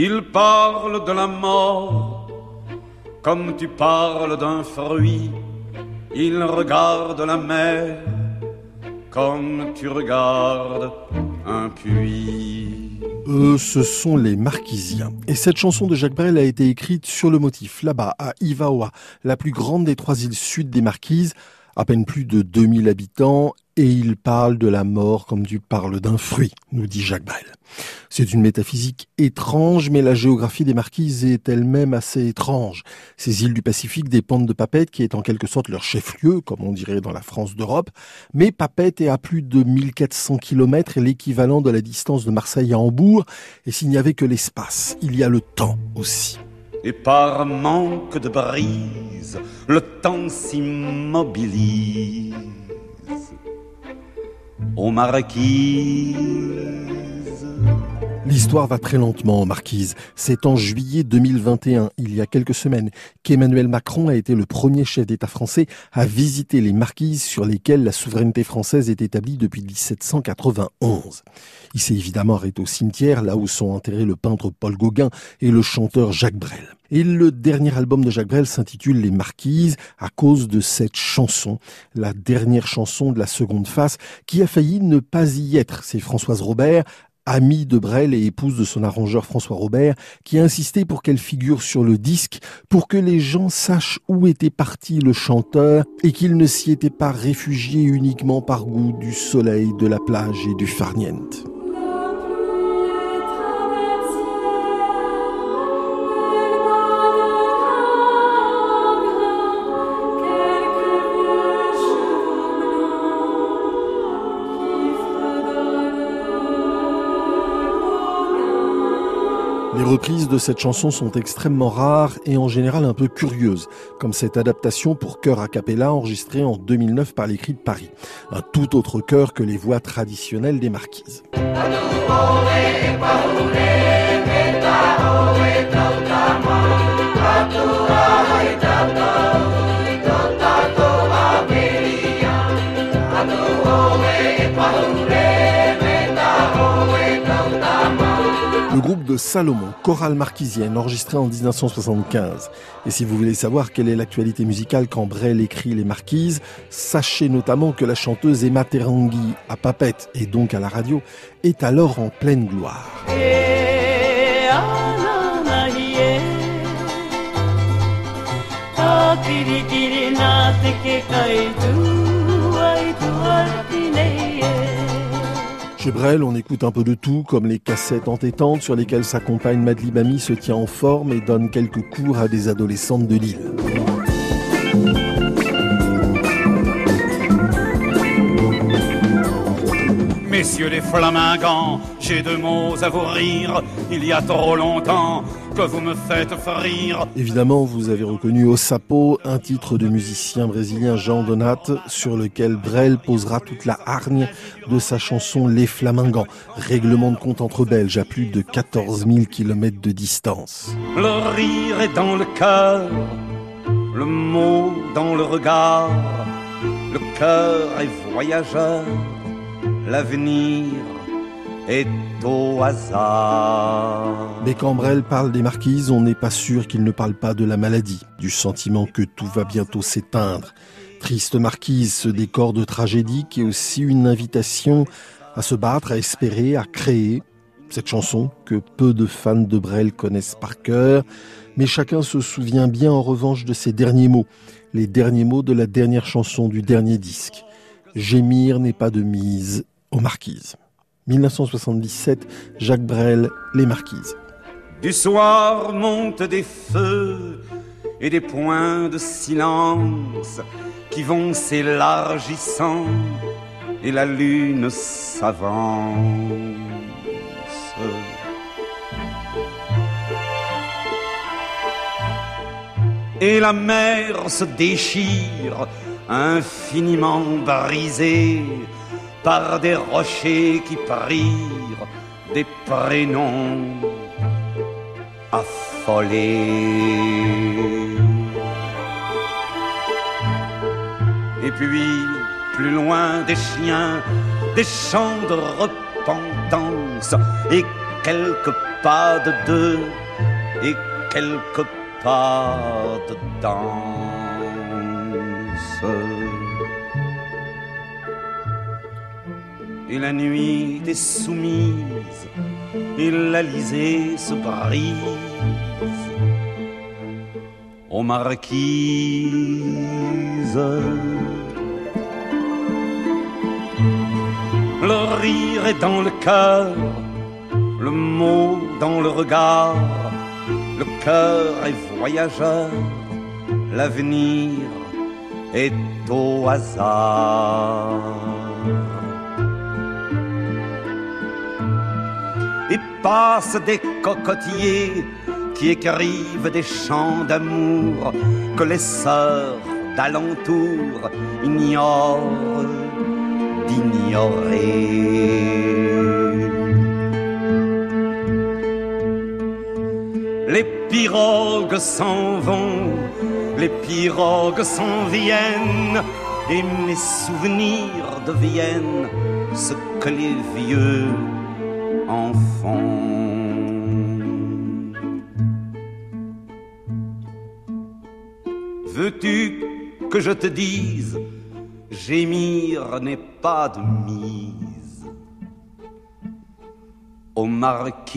Il parle de la mort comme tu parles d'un fruit. Il regarde la mer comme tu regardes un puits. Eux, ce sont les Marquisiens. Et cette chanson de Jacques Brel a été écrite sur le motif, là-bas, à Ivaoa, la plus grande des trois îles sud des Marquises, à peine plus de 2000 habitants, et il parle de la mort comme tu parles d'un fruit, nous dit Jacques Brel. C'est une métaphysique étrange, mais la géographie des Marquises est elle-même assez étrange. Ces îles du Pacifique dépendent de Papette, qui est en quelque sorte leur chef-lieu, comme on dirait dans la France d'Europe. Mais Papette est à plus de 1400 km, l'équivalent de la distance de Marseille à Hambourg. Et s'il n'y avait que l'espace, il y a le temps aussi. Et par manque de brise, le temps s'immobilise aux marquises. L'histoire va très lentement, Marquise. C'est en juillet 2021, il y a quelques semaines, qu'Emmanuel Macron a été le premier chef d'État français à visiter les marquises sur lesquelles la souveraineté française est établie depuis 1791. Il s'est évidemment arrêté au cimetière, là où sont enterrés le peintre Paul Gauguin et le chanteur Jacques Brel. Et le dernier album de Jacques Brel s'intitule Les Marquises à cause de cette chanson, la dernière chanson de la seconde face, qui a failli ne pas y être. C'est Françoise Robert, amie de Brel et épouse de son arrangeur François Robert, qui a insisté pour qu'elle figure sur le disque, pour que les gens sachent où était parti le chanteur et qu'il ne s'y était pas réfugié uniquement par goût du soleil, de la plage et du farniente. Les reprises de cette chanson sont extrêmement rares et en général un peu curieuses, comme cette adaptation pour chœur a cappella enregistrée en 2009 par l'écrit de Paris. Un tout autre chœur que les voix traditionnelles des marquises. Salomon, chorale marquisienne, enregistré en 1975. Et si vous voulez savoir quelle est l'actualité musicale quand Brel écrit Les Marquises, sachez notamment que la chanteuse Emma Terangui, à Papette et donc à la radio, est alors en pleine gloire. On écoute un peu de tout, comme les cassettes entêtantes sur lesquelles sa compagne Madlibami se tient en forme et donne quelques cours à des adolescentes de Lille. Messieurs les flamingants, j'ai deux mots à vous rire. Il y a trop longtemps que vous me faites frire. Évidemment, vous avez reconnu Au Sapo, un titre de musicien brésilien Jean Donat, sur lequel Brel posera toute la hargne de sa chanson Les Flamingants, règlement de compte entre Belges à plus de 14 000 km de distance. Le rire est dans le cœur, le mot dans le regard, le cœur est voyageur l'avenir est au hasard. Mais quand Brel parle des marquises, on n'est pas sûr qu'il ne parle pas de la maladie, du sentiment que tout va bientôt s'éteindre. Triste marquise, ce décor de tragédie qui est aussi une invitation à se battre, à espérer, à créer. Cette chanson que peu de fans de Brel connaissent par cœur, mais chacun se souvient bien en revanche de ses derniers mots, les derniers mots de la dernière chanson du dernier disque. Gémir n'est pas de mise, aux Marquises. 1977, Jacques Brel, Les Marquises. Du soir montent des feux et des points de silence qui vont s'élargissant et la lune s'avance. Et la mer se déchire, infiniment brisée par des rochers qui prirent des prénoms affolés. Et puis, plus loin des chiens, des chants de repentance et quelques pas de deux et quelques pas de danse. Et la nuit est soumise. Et l'Alizé se brise aux marquises. Le rire est dans le cœur, le mot dans le regard, le cœur est voyageur, l'avenir est au hasard. Et passent des cocotiers qui écrivent des chants d'amour que les sœurs d'alentour ignorent les pirogues s'en vont, les pirogues s'en viennent, et mes souvenirs deviennent ce que les vieux Veux-tu que je te dise gémir n'est pas de mise. Aux marquises